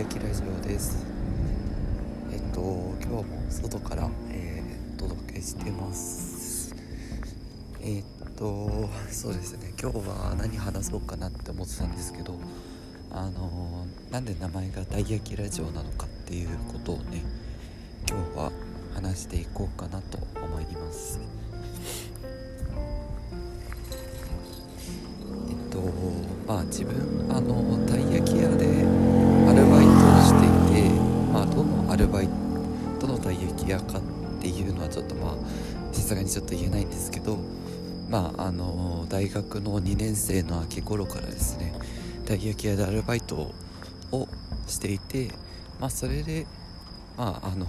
焼きラジオです。えっと今日も外から、えー、お届けしてます。えっとそうですね。今日は何話そうかなって思ってたんですけどあのなんで名前がたい焼きラジオなのかっていうことをね今日は話していこうかなと思います。えっとまあ自分あのたいのたい焼き屋かっていうのはちょっとまあさすがにちょっと言えないんですけどまああの大学の2年生の秋頃からですねたい焼き屋でアルバイトをしていてまあそれでまああの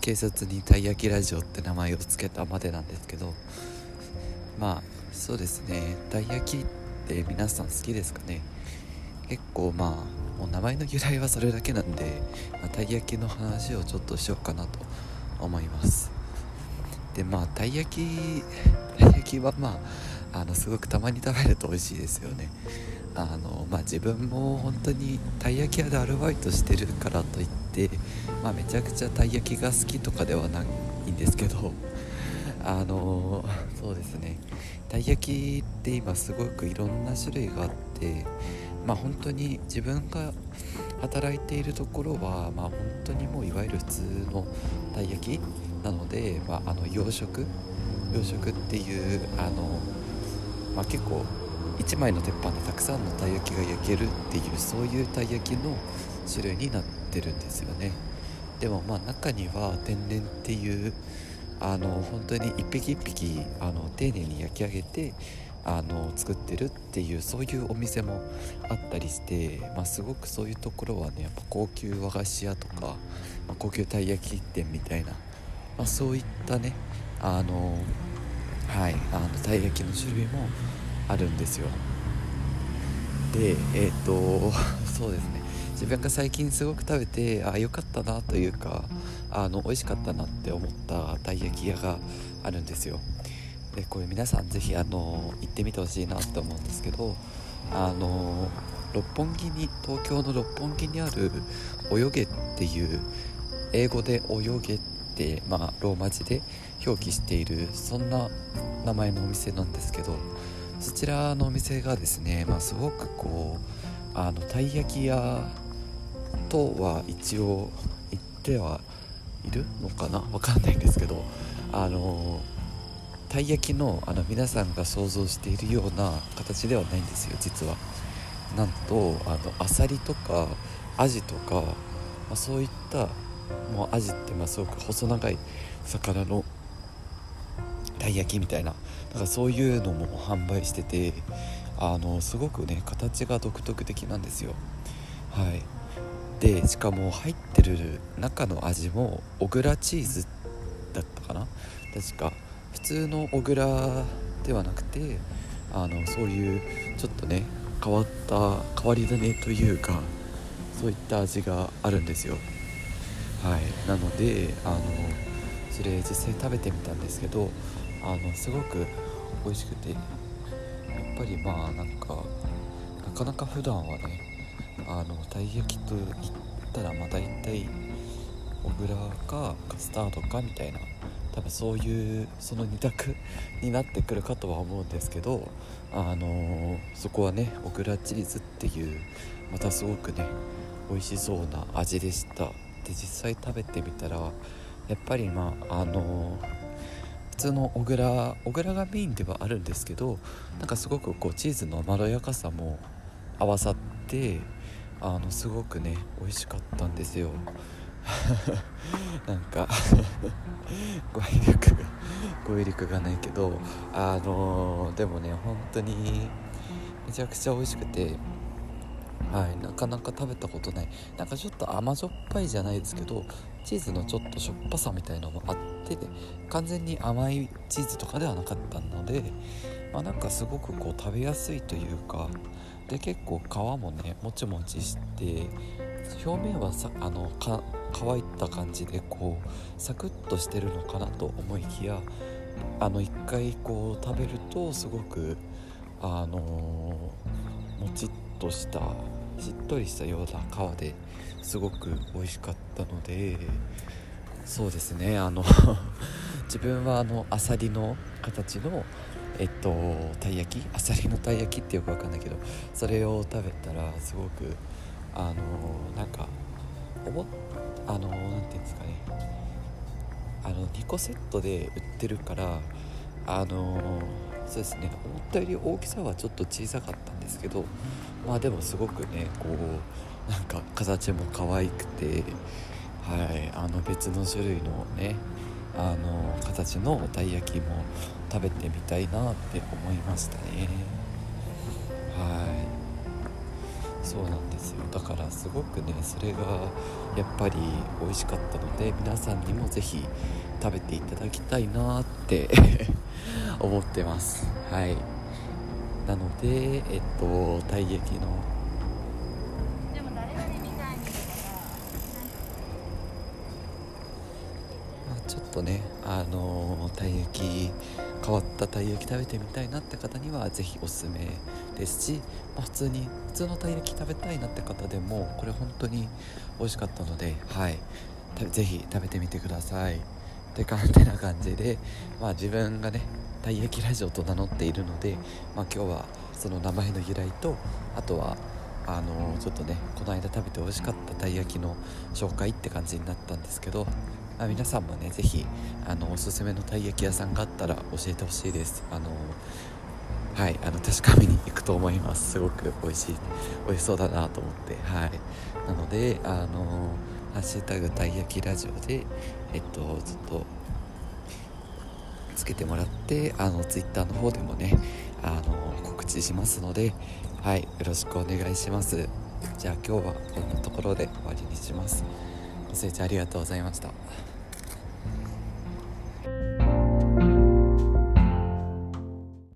警察にたい焼きラジオって名前を付けたまでなんですけどまあそうですねたい焼きって皆さん好きですかね？結構まあもう名前の由来はそれだけなんで、まあ、たい焼きの話をちょっとしようかなと思います。でまあたい焼き たい焼きはまああのすごくたまに食べると美味しいですよね。あのまあ自分も本当にたい焼き屋でアルバイトしてるからといって、まあ、めちゃくちゃたい焼きが好きとかではないんですけど あのそうですね。たい焼きって今すごくいろんな種類があってまあ本当に自分が働いているところはまあ本当にもういわゆる普通のたい焼きなので、まあ、あの洋食洋食っていうあの、まあ、結構1枚の鉄板でたくさんのたい焼きが焼けるっていうそういうたい焼きの種類になってるんですよね。でもまあ中には天然っていうあの本当に一匹一匹あの丁寧に焼き上げてあの作ってるっていうそういうお店もあったりして、まあ、すごくそういうところはねやっぱ高級和菓子屋とか、まあ、高級たい焼き店みたいな、まあ、そういったねあのはいあのたい焼きの種類もあるんですよ。でえっ、ー、とそうですね。自分が最近すごく食べてあ良かったなというかあの美味しかったなって思ったたい焼き屋があるんですよ。でこれ皆さん是非あの行ってみてほしいなって思うんですけどあの六本木に東京の六本木にある泳げっていう英語で泳げって、まあ、ローマ字で表記しているそんな名前のお店なんですけどそちらのお店がですね、まあ、すごくこうあのたい焼き屋とは一応言ってはいるのかな？わかんないんですけどあのたい焼きのあの皆さんが想像しているような形ではないんですよ実は。なんとあのアサリとかアジとか、まあ、そういったもうアジってまあすごく細長い魚のたい焼きみたいななんかそういうのも販売しててあのすごくね形が独特的なんですよ。はい。でしかも入ってる中の味も小倉チーズだったかな？確か。普通の小倉ではなくてあのそういうちょっとね変わった変わり種というかそういった味があるんですよ。はい。なのであのそれ実際食べてみたんですけどあのすごく美味しくてやっぱりまあなんかなかなか普段はねあのたい焼きと言ったらまあ大体小倉かカスタードかみたいな多分そういうその2択になってくるかとは思うんですけどあの、そこはね小倉チーズっていうまたすごくね美味しそうな味でした。で実際食べてみたらやっぱりまああの、普通の小倉小倉がメインではあるんですけどなんかすごくこうチーズのまろやかさも合わさってあのすごくね美味しかったんですよ。なんか 語彙力が語彙力がないけどあのでもね本当にめちゃくちゃ美味しくてはいなかなか食べたことない。なんかちょっと甘じょっぱいじゃないですけどチーズのちょっとしょっぱさみたいのもあって完全に甘いチーズとかではなかったのでまあなんかすごくこう食べやすいというかで結構皮もねもちもちして表面はさあのか乾いた感じでこうサクッとしてるのかなと思いきやあの一回こう食べるとすごくあのもちっとしたしっとりしたような皮ですごく美味しかったのでそうですねあの 自分はあのアサリの形のえっとたい焼き？アサリのたい焼きってよくわかんないけどそれを食べたらすごくあのなんか思あのなんていうんですかね。あの2個セットで売ってるからあのそうですね。思ったより大きさはちょっと小さかったんですけどまあでもすごくねこうなんか形も可愛くてはい。あの別の種類のねあの形のたい焼きも食べてみたいなって思いましたね。はい。そうなんですよ。だからすごくねそれがやっぱり美味しかったので皆さんにも是非食べていただきたいなって 思ってます。はい。なのでえっとたい焼きのちょっとねあのたい焼き変わったたい焼き食べてみたいなって方には是非おすすめですし、まあ、普通に普通のたい焼き食べたいなって方でもこれ本当に美味しかったのではい。是非食べてみてください。って感じな感じで、まあ、自分がねたい焼きラジオと名乗っているので、まあ、今日はその名前の由来とあとはあのちょっとねこの間食べて美味しかったたい焼きの紹介って感じになったんですけど、あ、皆さんもね是非あのおすすめのたい焼き屋さんがあったら教えてほしいです。あのはいあの確かめに行くと思います。すごく美味しい美味しそうだなと思って。はい。なのであのハッシュタグたい焼きラジオでえっとずっとつけてもらってあのツイッターの方でもねあの告知しますのではいよろしくお願いします。じゃあ今日はこんなところで終わりにします。ご清聴ありがとうございました。